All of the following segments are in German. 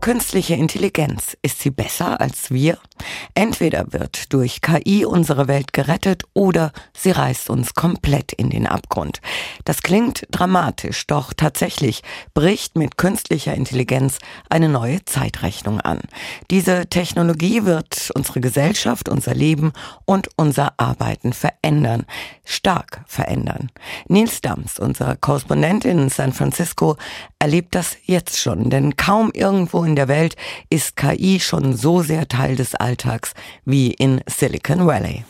Künstliche Intelligenz, ist sie besser als wir? Entweder wird durch KI unsere Welt gerettet oder sie reißt uns komplett in den Abgrund. Das klingt dramatisch, doch tatsächlich bricht mit künstlicher Intelligenz eine neue Zeitrechnung an. Diese Technologie wird unsere Gesellschaft, unser Leben und unser Arbeiten verändern, stark verändern. Nils Dams, unser Korrespondent in San Francisco, erlebt das jetzt schon, denn kaum irgendwo in der Welt ist KI schon so sehr Teil des Alltags wie in Silicon Valley.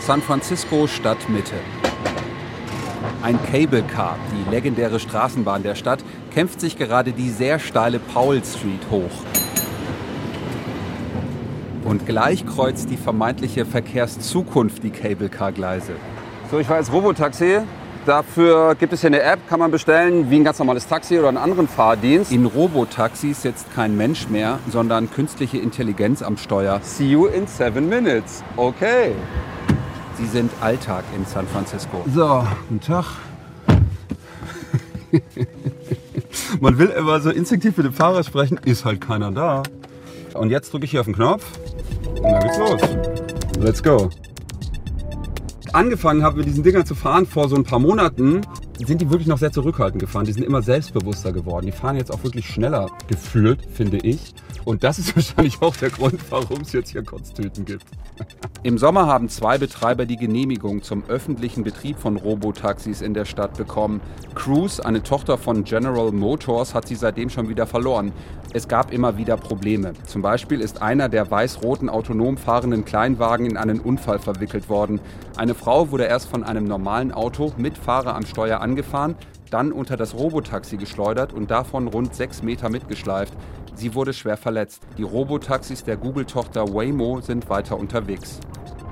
San Francisco Stadtmitte. Ein Cable Car, die legendäre Straßenbahn der Stadt, kämpft sich gerade die sehr steile Powell Street hoch. Und gleich kreuzt die vermeintliche Verkehrszukunft die Cable Car Gleise. So, ich war jetzt Robotaxi. Dafür gibt es hier eine App, kann man bestellen, wie ein ganz normales Taxi oder einen anderen Fahrdienst. In Robotaxis sitzt kein Mensch mehr, sondern künstliche Intelligenz am Steuer. See you in seven minutes. Okay. Sie sind Alltag in San Francisco. So, guten Tag. Man will immer so instinktiv mit dem Fahrer sprechen, ist halt keiner da. Und jetzt drücke ich hier auf den Knopf und dann geht's los. Let's go angefangen habe, mit diesen Dingern zu fahren vor so ein paar Monaten, sind die wirklich noch sehr zurückhaltend gefahren. Die sind immer selbstbewusster geworden. Die fahren jetzt auch wirklich schneller gefühlt, finde ich. Und das ist wahrscheinlich auch der Grund, warum es jetzt hier Kotztüten gibt. Im Sommer haben zwei Betreiber die Genehmigung zum öffentlichen Betrieb von Robotaxis in der Stadt bekommen. Cruise, eine Tochter von General Motors, hat sie seitdem schon wieder verloren. Es gab immer wieder Probleme. Zum Beispiel ist einer der weiß-roten autonom fahrenden Kleinwagen in einen Unfall verwickelt worden. Eine Frau wurde erst von einem normalen Auto mit Fahrer am Steuer angefahren, dann unter das Robotaxi geschleudert und davon rund sechs Meter mitgeschleift. Sie wurde schwer verletzt. Die Robotaxis der Google-Tochter Waymo sind weiter unterwegs.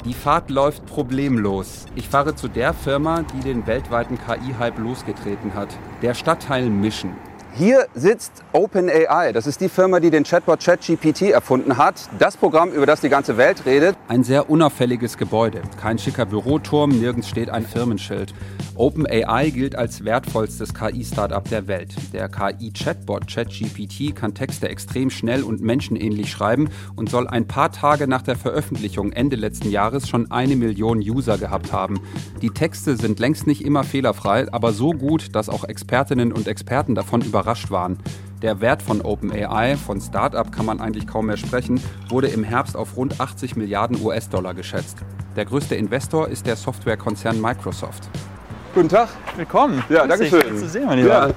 Die Fahrt läuft problemlos. Ich fahre zu der Firma, die den weltweiten KI-Hype losgetreten hat. Der Stadtteil Mission. Hier sitzt OpenAI. Das ist die Firma, die den Chatbot ChatGPT erfunden hat. Das Programm, über das die ganze Welt redet. Ein sehr unauffälliges Gebäude. Kein schicker Büroturm, nirgends steht ein Firmenschild. OpenAI gilt als wertvollstes KI-Startup der Welt. Der KI-Chatbot ChatGPT kann Texte extrem schnell und menschenähnlich schreiben und soll ein paar Tage nach der Veröffentlichung Ende letzten Jahres schon eine Million User gehabt haben. Die Texte sind längst nicht immer fehlerfrei, aber so gut, dass auch Expertinnen und Experten davon überrascht waren. Der Wert von OpenAI, von Startup kann man eigentlich kaum mehr sprechen, wurde im Herbst auf rund 80 Milliarden US-Dollar geschätzt. Der größte Investor ist der Softwarekonzern Microsoft. Guten Tag. Willkommen. Ja, danke schön. Schön zu sehen, mein Lieber. Ja.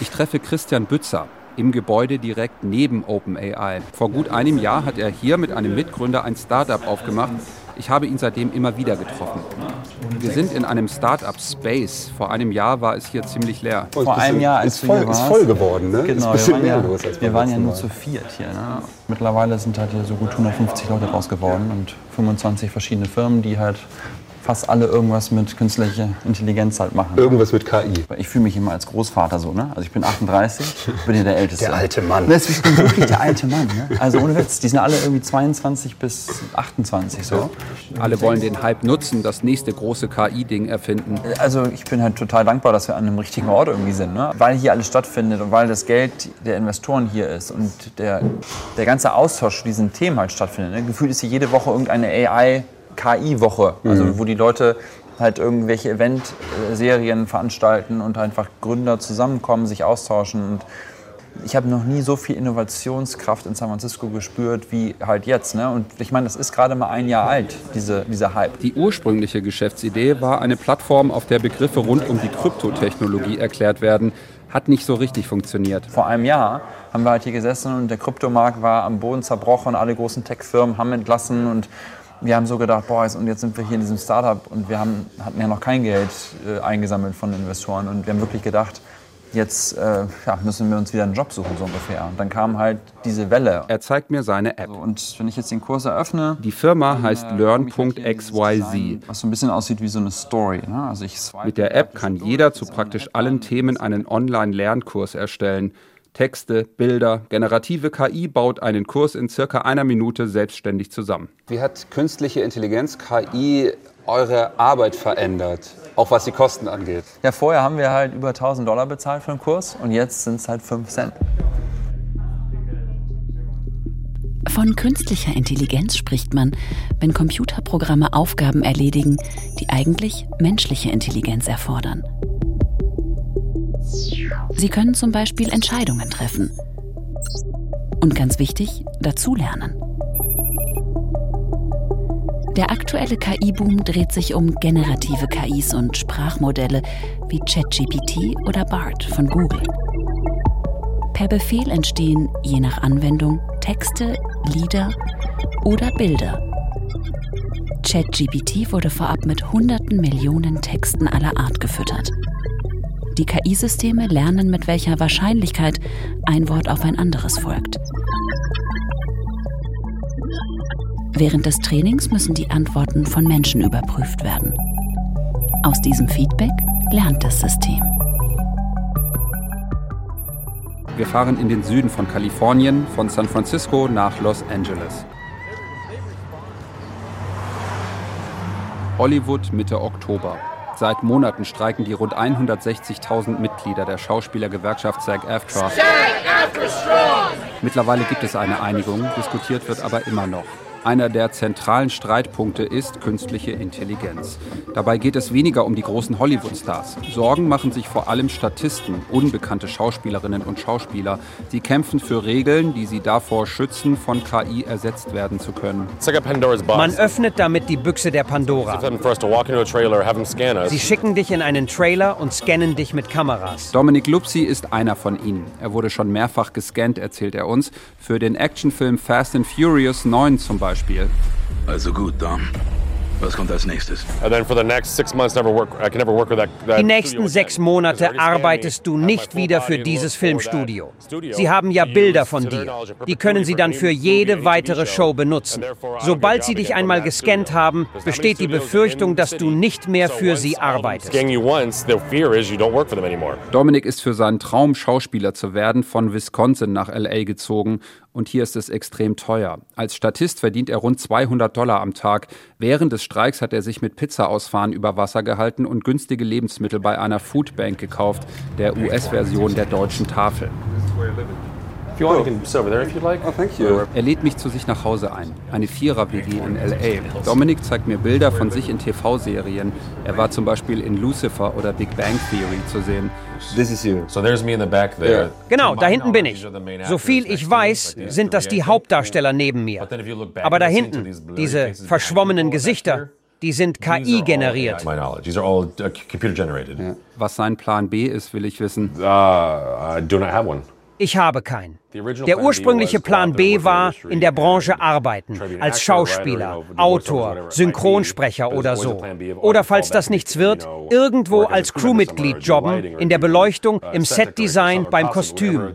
Ich treffe Christian Bützer im Gebäude direkt neben OpenAI. Vor gut einem Jahr hat er hier mit einem Mitgründer ein Startup aufgemacht. Ich habe ihn seitdem immer wieder getroffen. Wir sind in einem Startup Space. Vor einem Jahr war es hier ziemlich leer. Vor einem Jahr, als ist voll, ist voll geworden, ne? Genau, wir waren, ja, los, wir waren ja nur zu viert hier. Ne? Mittlerweile sind halt hier so gut 150 Leute raus geworden und 25 verschiedene Firmen, die halt fast alle irgendwas mit künstlicher Intelligenz halt machen. Irgendwas mit KI. Ich fühle mich immer als Großvater so, ne? Also ich bin 38, bin hier der Älteste. Der alte Mann. Ich bin wirklich der alte Mann, ne? Also ohne Witz, die sind alle irgendwie 22 bis 28 so. Alle wollen den Hype nutzen, das nächste große KI-Ding erfinden. Also ich bin halt total dankbar, dass wir an einem richtigen Ort irgendwie sind, ne? Weil hier alles stattfindet und weil das Geld der Investoren hier ist und der, der ganze Austausch zu diesen Themen halt stattfindet. Ne? Gefühlt ist hier jede Woche irgendeine AI KI-Woche, also mhm. wo die Leute halt irgendwelche Event-Serien veranstalten und einfach Gründer zusammenkommen, sich austauschen. Und ich habe noch nie so viel Innovationskraft in San Francisco gespürt wie halt jetzt. Ne? Und ich meine, das ist gerade mal ein Jahr alt, diese, dieser Hype. Die ursprüngliche Geschäftsidee war eine Plattform, auf der Begriffe rund um die Kryptotechnologie erklärt werden. Hat nicht so richtig funktioniert. Vor einem Jahr haben wir halt hier gesessen und der Kryptomarkt war am Boden zerbrochen. Alle großen Tech-Firmen haben entlassen und wir haben so gedacht, boah, und jetzt sind wir hier in diesem Startup und wir haben, hatten ja noch kein Geld äh, eingesammelt von Investoren und wir haben wirklich gedacht, jetzt äh, ja, müssen wir uns wieder einen Job suchen, so ungefähr. Und dann kam halt diese Welle. Er zeigt mir seine App. So, und wenn ich jetzt den Kurs eröffne. Die Firma dann, heißt äh, learn.xyz. Was so ein bisschen aussieht wie so eine Story. Ne? Also ich Mit der App kann jeder zu praktisch allen Themen einen Online-Lernkurs erstellen. Texte, Bilder, generative KI baut einen Kurs in circa einer Minute selbstständig zusammen. Wie hat künstliche Intelligenz, KI, eure Arbeit verändert? Auch was die Kosten angeht. Ja, vorher haben wir halt über 1000 Dollar bezahlt für den Kurs und jetzt sind es halt 5 Cent. Von künstlicher Intelligenz spricht man, wenn Computerprogramme Aufgaben erledigen, die eigentlich menschliche Intelligenz erfordern. Sie können zum Beispiel Entscheidungen treffen. Und ganz wichtig, dazulernen. Der aktuelle KI-Boom dreht sich um generative KIs und Sprachmodelle wie ChatGPT oder BART von Google. Per Befehl entstehen, je nach Anwendung, Texte, Lieder oder Bilder. ChatGPT wurde vorab mit hunderten Millionen Texten aller Art gefüttert. Die KI-Systeme lernen, mit welcher Wahrscheinlichkeit ein Wort auf ein anderes folgt. Während des Trainings müssen die Antworten von Menschen überprüft werden. Aus diesem Feedback lernt das System. Wir fahren in den Süden von Kalifornien, von San Francisco nach Los Angeles. Hollywood Mitte Oktober. Seit Monaten streiken die rund 160.000 Mitglieder der Schauspielergewerkschaft SAG-AFTRA. Mittlerweile gibt es eine Einigung, diskutiert wird aber immer noch. Einer der zentralen Streitpunkte ist künstliche Intelligenz. Dabei geht es weniger um die großen Hollywood-Stars. Sorgen machen sich vor allem Statisten, unbekannte Schauspielerinnen und Schauspieler. Sie kämpfen für Regeln, die sie davor schützen, von KI ersetzt werden zu können. Man öffnet damit die Büchse der Pandora. Sie schicken dich in einen Trailer und scannen dich mit Kameras. Dominic Lupsi ist einer von ihnen. Er wurde schon mehrfach gescannt, erzählt er uns, für den Actionfilm Fast and Furious 9 zum Beispiel. Beispiel. Also gut, Dom. Was kommt als nächstes? Die nächsten sechs Monate arbeitest du nicht wieder für dieses Filmstudio. Sie haben ja Bilder von dir. Die können sie dann für jede weitere Show benutzen. Sobald sie dich einmal gescannt haben, besteht die Befürchtung, dass du nicht mehr für sie arbeitest. Dominik ist für seinen Traum, Schauspieler zu werden, von Wisconsin nach LA gezogen und hier ist es extrem teuer. Als Statist verdient er rund 200 Dollar am Tag. Während des Streiks hat er sich mit Pizza-Ausfahren über Wasser gehalten und günstige Lebensmittel bei einer Foodbank gekauft, der US-Version der deutschen Tafel. Oh, Er lädt mich zu sich nach Hause ein. Eine Vierer-WG in L.A. Dominik zeigt mir Bilder von sich in TV-Serien. Er war zum Beispiel in Lucifer oder Big Bang Theory zu sehen. This is you. Genau, da hinten bin ich. So viel ich weiß, sind das die Hauptdarsteller neben mir. Aber da hinten, diese verschwommenen Gesichter, die sind KI generiert. Was sein Plan B ist, will ich wissen. Ich habe keinen. Der ursprüngliche Plan B war, in der Branche arbeiten, als Schauspieler, Autor, Synchronsprecher oder so. Oder falls das nichts wird, irgendwo als Crewmitglied jobben, in der Beleuchtung, im Setdesign, beim Kostüm.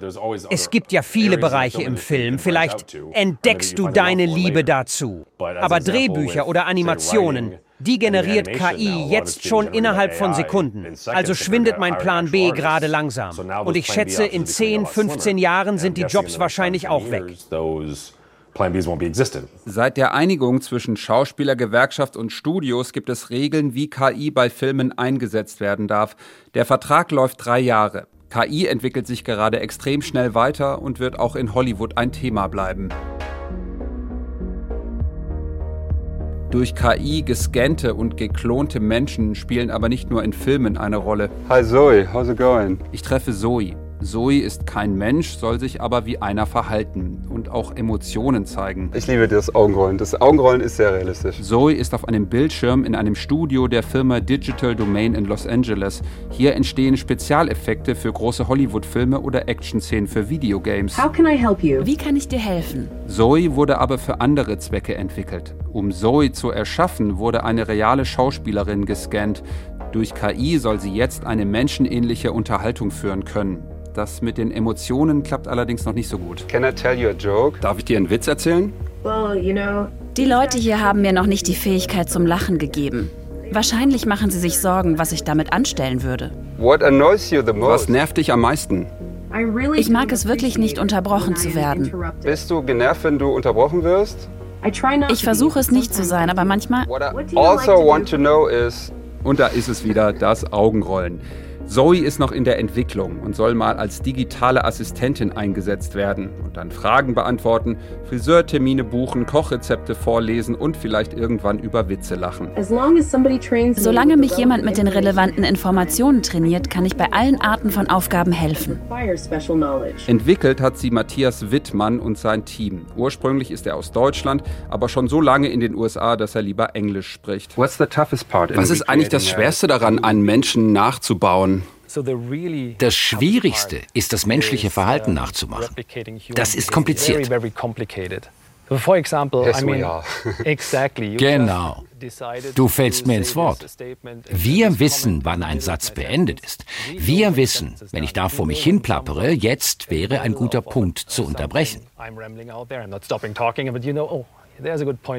Es gibt ja viele Bereiche im Film, vielleicht entdeckst du deine Liebe dazu. Aber Drehbücher oder Animationen, die generiert KI jetzt schon innerhalb von Sekunden. Also schwindet mein Plan B gerade langsam. Und ich schätze, in 10, 15 Jahren sind die Jobs wahrscheinlich auch weg. Seit der Einigung zwischen Schauspieler, Gewerkschaft und Studios gibt es Regeln, wie KI bei Filmen eingesetzt werden darf. Der Vertrag läuft drei Jahre. KI entwickelt sich gerade extrem schnell weiter und wird auch in Hollywood ein Thema bleiben. Durch KI gescannte und geklonte Menschen spielen aber nicht nur in Filmen eine Rolle. Hi Zoe, how's it going? Ich treffe Zoe. Zoe ist kein Mensch, soll sich aber wie einer verhalten und auch Emotionen zeigen. Ich liebe das Augenrollen. Das Augenrollen ist sehr realistisch. Zoe ist auf einem Bildschirm in einem Studio der Firma Digital Domain in Los Angeles. Hier entstehen Spezialeffekte für große Hollywood-Filme oder Action-Szenen für Videogames. Wie kann ich dir helfen? Zoe wurde aber für andere Zwecke entwickelt. Um Zoe zu erschaffen, wurde eine reale Schauspielerin gescannt. Durch KI soll sie jetzt eine menschenähnliche Unterhaltung führen können. Das mit den Emotionen klappt allerdings noch nicht so gut. Can I tell you a joke? Darf ich dir einen Witz erzählen? Die Leute hier haben mir noch nicht die Fähigkeit zum Lachen gegeben. Wahrscheinlich machen sie sich Sorgen, was ich damit anstellen würde. What annoys you the Was most? nervt dich am meisten? Ich mag es wirklich nicht, unterbrochen zu werden. Bist du genervt, wenn du unterbrochen wirst? Ich versuche es nicht zu sein, aber manchmal. What I also want to know is, und da ist es wieder, das Augenrollen. Zoe ist noch in der Entwicklung und soll mal als digitale Assistentin eingesetzt werden und dann Fragen beantworten, Friseurtermine buchen, Kochrezepte vorlesen und vielleicht irgendwann über Witze lachen. Solange mich jemand mit den relevanten Informationen trainiert, kann ich bei allen Arten von Aufgaben helfen. Entwickelt hat sie Matthias Wittmann und sein Team. Ursprünglich ist er aus Deutschland, aber schon so lange in den USA, dass er lieber Englisch spricht. Was ist eigentlich das Schwerste daran, einen Menschen nachzubauen? Das Schwierigste ist, das menschliche Verhalten nachzumachen. Das ist kompliziert. Genau. Du fällst mir ins Wort. Wir wissen, wann ein Satz beendet ist. Wir wissen, wenn ich da vor mich hin plappere, jetzt wäre ein guter Punkt zu unterbrechen.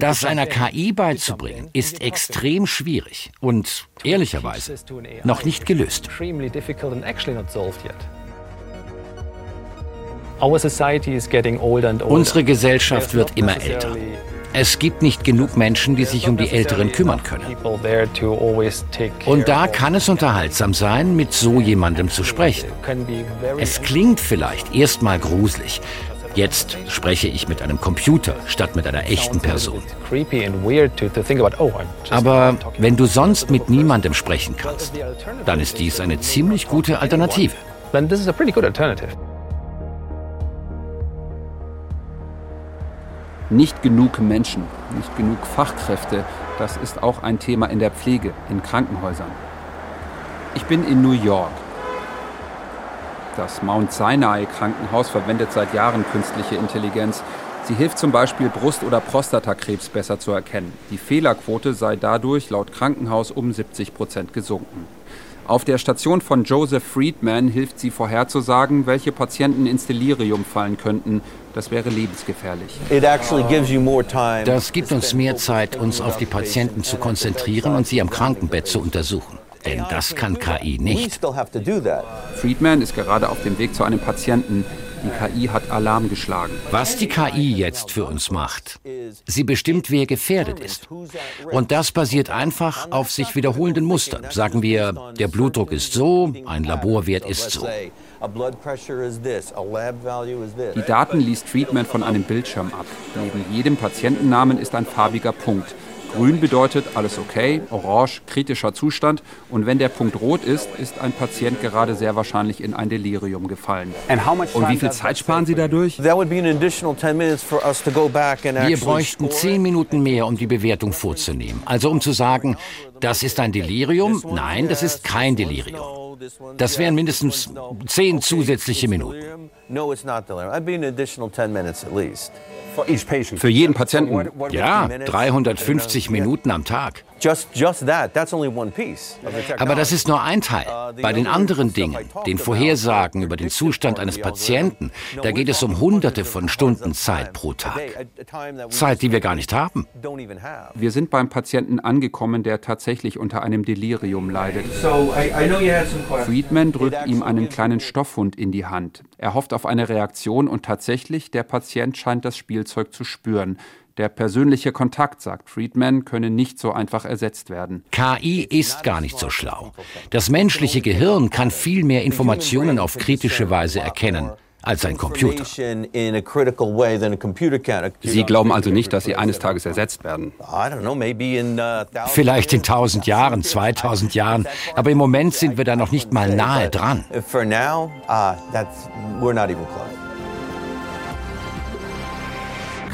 Das einer KI beizubringen, ist extrem schwierig und ehrlicherweise noch nicht gelöst. Unsere Gesellschaft wird immer älter. Es gibt nicht genug Menschen, die sich um die Älteren kümmern können. Und da kann es unterhaltsam sein, mit so jemandem zu sprechen. Es klingt vielleicht erstmal gruselig, Jetzt spreche ich mit einem Computer statt mit einer echten Person. Aber wenn du sonst mit niemandem sprechen kannst, dann ist dies eine ziemlich gute Alternative. Nicht genug Menschen, nicht genug Fachkräfte, das ist auch ein Thema in der Pflege, in Krankenhäusern. Ich bin in New York das Mount Sinai Krankenhaus verwendet seit Jahren künstliche Intelligenz. Sie hilft zum Beispiel, Brust- oder Prostatakrebs besser zu erkennen. Die Fehlerquote sei dadurch laut Krankenhaus um 70 Prozent gesunken. Auf der Station von Joseph Friedman hilft sie vorherzusagen, welche Patienten ins Delirium fallen könnten. Das wäre lebensgefährlich. Das gibt uns mehr Zeit, uns auf die Patienten zu konzentrieren und sie am Krankenbett zu untersuchen. Denn das kann KI nicht. Friedman ist gerade auf dem Weg zu einem Patienten. Die KI hat Alarm geschlagen. Was die KI jetzt für uns macht, sie bestimmt, wer gefährdet ist. Und das basiert einfach auf sich wiederholenden Mustern. Sagen wir, der Blutdruck ist so, ein Laborwert ist so. Die Daten liest Friedman von einem Bildschirm ab. Neben jedem Patientennamen ist ein farbiger Punkt. Grün bedeutet alles okay, orange kritischer Zustand. Und wenn der Punkt rot ist, ist ein Patient gerade sehr wahrscheinlich in ein Delirium gefallen. Und wie viel Zeit sparen Sie dadurch? Wir bräuchten zehn Minuten mehr, um die Bewertung vorzunehmen. Also um zu sagen, das ist ein Delirium, nein, das ist kein Delirium. Das wären mindestens zehn zusätzliche Minuten. Für jeden Patienten? Ja, 350 Minuten am Tag. Aber das ist nur ein Teil. Uh, Bei den anderen Dingen, den Vorhersagen über den Zustand eines Patienten, da geht es um Hunderte von Stunden Zeit pro Tag. Zeit, die wir gar nicht haben. Wir sind beim Patienten angekommen, der tatsächlich unter einem Delirium leidet. Friedman drückt ihm einen kleinen Stoffhund in die Hand. Er hofft auf eine Reaktion und tatsächlich, der Patient scheint das Spielzeug zu spüren. Der persönliche Kontakt, sagt Friedman, könne nicht so einfach ersetzt werden. KI ist gar nicht so schlau. Das menschliche Gehirn kann viel mehr Informationen auf kritische Weise erkennen als ein Computer. Sie glauben also nicht, dass Sie eines Tages ersetzt werden? Uh, Vielleicht in 1000 Jahren, 2000 Jahren, aber im Moment sind wir da noch nicht mal nahe dran.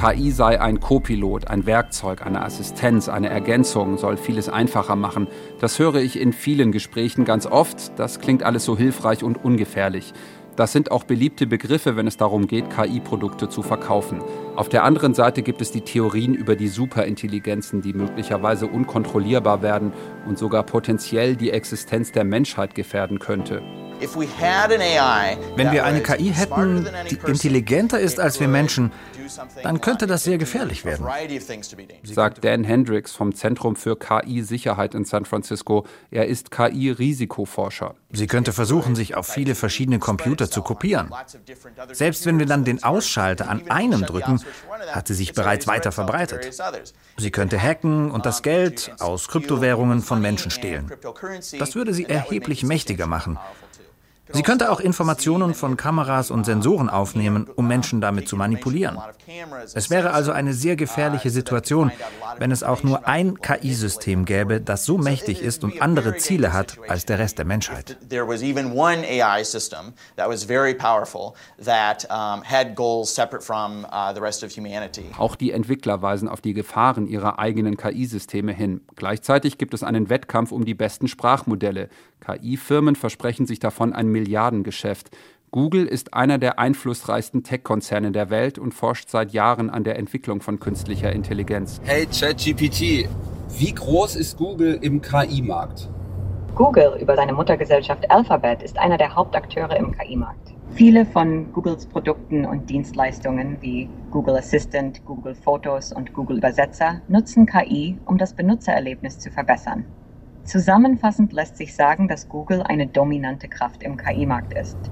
KI sei ein Copilot, ein Werkzeug, eine Assistenz, eine Ergänzung, soll vieles einfacher machen. Das höre ich in vielen Gesprächen ganz oft. Das klingt alles so hilfreich und ungefährlich. Das sind auch beliebte Begriffe, wenn es darum geht, KI-Produkte zu verkaufen. Auf der anderen Seite gibt es die Theorien über die Superintelligenzen, die möglicherweise unkontrollierbar werden und sogar potenziell die Existenz der Menschheit gefährden könnte. Wenn wir eine KI hätten, die intelligenter ist als wir Menschen, dann könnte das sehr gefährlich werden. Sagt Dan Hendricks vom Zentrum für KI-Sicherheit in San Francisco. Er ist KI-Risikoforscher. Sie könnte versuchen, sich auf viele verschiedene Computer zu kopieren. Selbst wenn wir dann den Ausschalter an einem drücken, hat sie sich bereits weiter verbreitet. Sie könnte hacken und das Geld aus Kryptowährungen von Menschen stehlen. Das würde sie erheblich mächtiger machen. Sie könnte auch Informationen von Kameras und Sensoren aufnehmen, um Menschen damit zu manipulieren. Es wäre also eine sehr gefährliche Situation, wenn es auch nur ein KI-System gäbe, das so mächtig ist und andere Ziele hat als der Rest der Menschheit. Auch die Entwickler weisen auf die Gefahren ihrer eigenen KI-Systeme hin. Gleichzeitig gibt es einen Wettkampf um die besten Sprachmodelle. KI-Firmen versprechen sich davon ein Milliardengeschäft. Google ist einer der einflussreichsten Tech-Konzerne der Welt und forscht seit Jahren an der Entwicklung von künstlicher Intelligenz. Hey ChatGPT, wie groß ist Google im KI-Markt? Google über seine Muttergesellschaft Alphabet ist einer der Hauptakteure im KI-Markt. Viele von Googles Produkten und Dienstleistungen wie Google Assistant, Google Fotos und Google Übersetzer nutzen KI, um das Benutzererlebnis zu verbessern. Zusammenfassend lässt sich sagen, dass Google eine dominante Kraft im KI-Markt ist.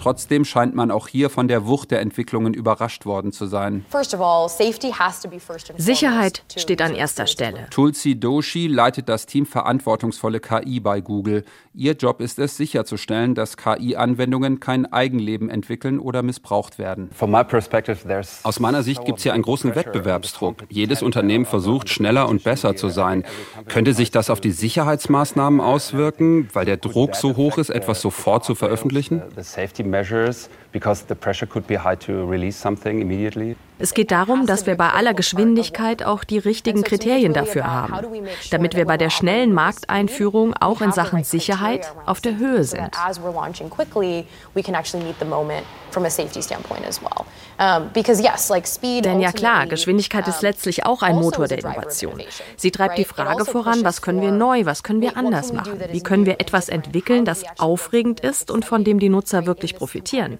Trotzdem scheint man auch hier von der Wucht der Entwicklungen überrascht worden zu sein. Sicherheit steht an erster Stelle. Tulsi Doshi leitet das Team Verantwortungsvolle KI bei Google. Ihr Job ist es, sicherzustellen, dass KI-Anwendungen kein Eigenleben entwickeln oder missbraucht werden. Aus meiner Sicht gibt es hier einen großen Wettbewerbsdruck. Jedes Unternehmen versucht, schneller und besser zu sein. Könnte sich das auf die Sicherheitsmaßnahmen auswirken, weil der Druck so hoch ist, etwas sofort zu veröffentlichen? measures because the pressure could be high to release something immediately. Es geht darum, dass wir bei aller Geschwindigkeit auch die richtigen Kriterien dafür haben, damit wir bei der schnellen Markteinführung auch in Sachen Sicherheit auf der Höhe sind. Denn ja klar, Geschwindigkeit ist letztlich auch ein Motor der Innovation. Sie treibt die Frage voran, was können wir neu, was können wir anders machen? Wie können wir etwas entwickeln, das aufregend ist und von dem die Nutzer wirklich profitieren?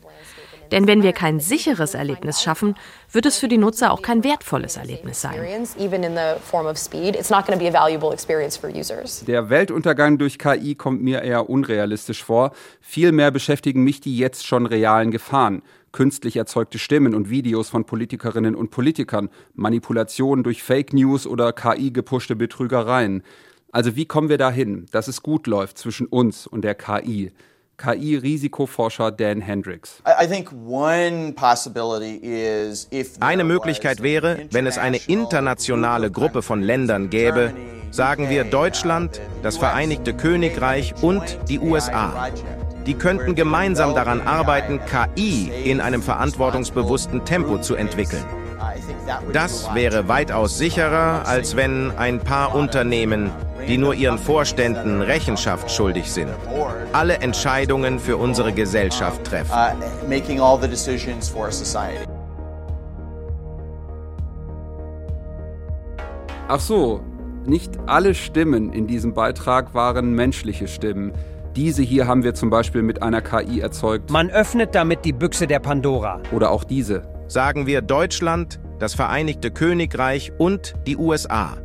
Denn wenn wir kein sicheres Erlebnis schaffen, wird es für die Nutzer auch kein wertvolles Erlebnis sein. Der Weltuntergang durch KI kommt mir eher unrealistisch vor. Vielmehr beschäftigen mich die jetzt schon realen Gefahren. Künstlich erzeugte Stimmen und Videos von Politikerinnen und Politikern, Manipulationen durch Fake News oder KI-gepushte Betrügereien. Also wie kommen wir dahin, dass es gut läuft zwischen uns und der KI? KI-Risikoforscher Dan Hendricks. Eine Möglichkeit wäre, wenn es eine internationale Gruppe von Ländern gäbe, sagen wir Deutschland, das Vereinigte Königreich und die USA. Die könnten gemeinsam daran arbeiten, KI in einem verantwortungsbewussten Tempo zu entwickeln. Das wäre weitaus sicherer, als wenn ein paar Unternehmen, die nur ihren Vorständen Rechenschaft schuldig sind, alle Entscheidungen für unsere Gesellschaft treffen. Uh, Ach so, nicht alle Stimmen in diesem Beitrag waren menschliche Stimmen. Diese hier haben wir zum Beispiel mit einer KI erzeugt. Man öffnet damit die Büchse der Pandora. Oder auch diese. Sagen wir Deutschland, das Vereinigte Königreich und die USA.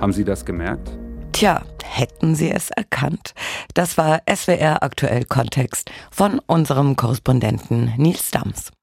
Haben Sie das gemerkt? Tja, hätten Sie es erkannt? Das war SWR aktuell Kontext von unserem Korrespondenten Nils Dams.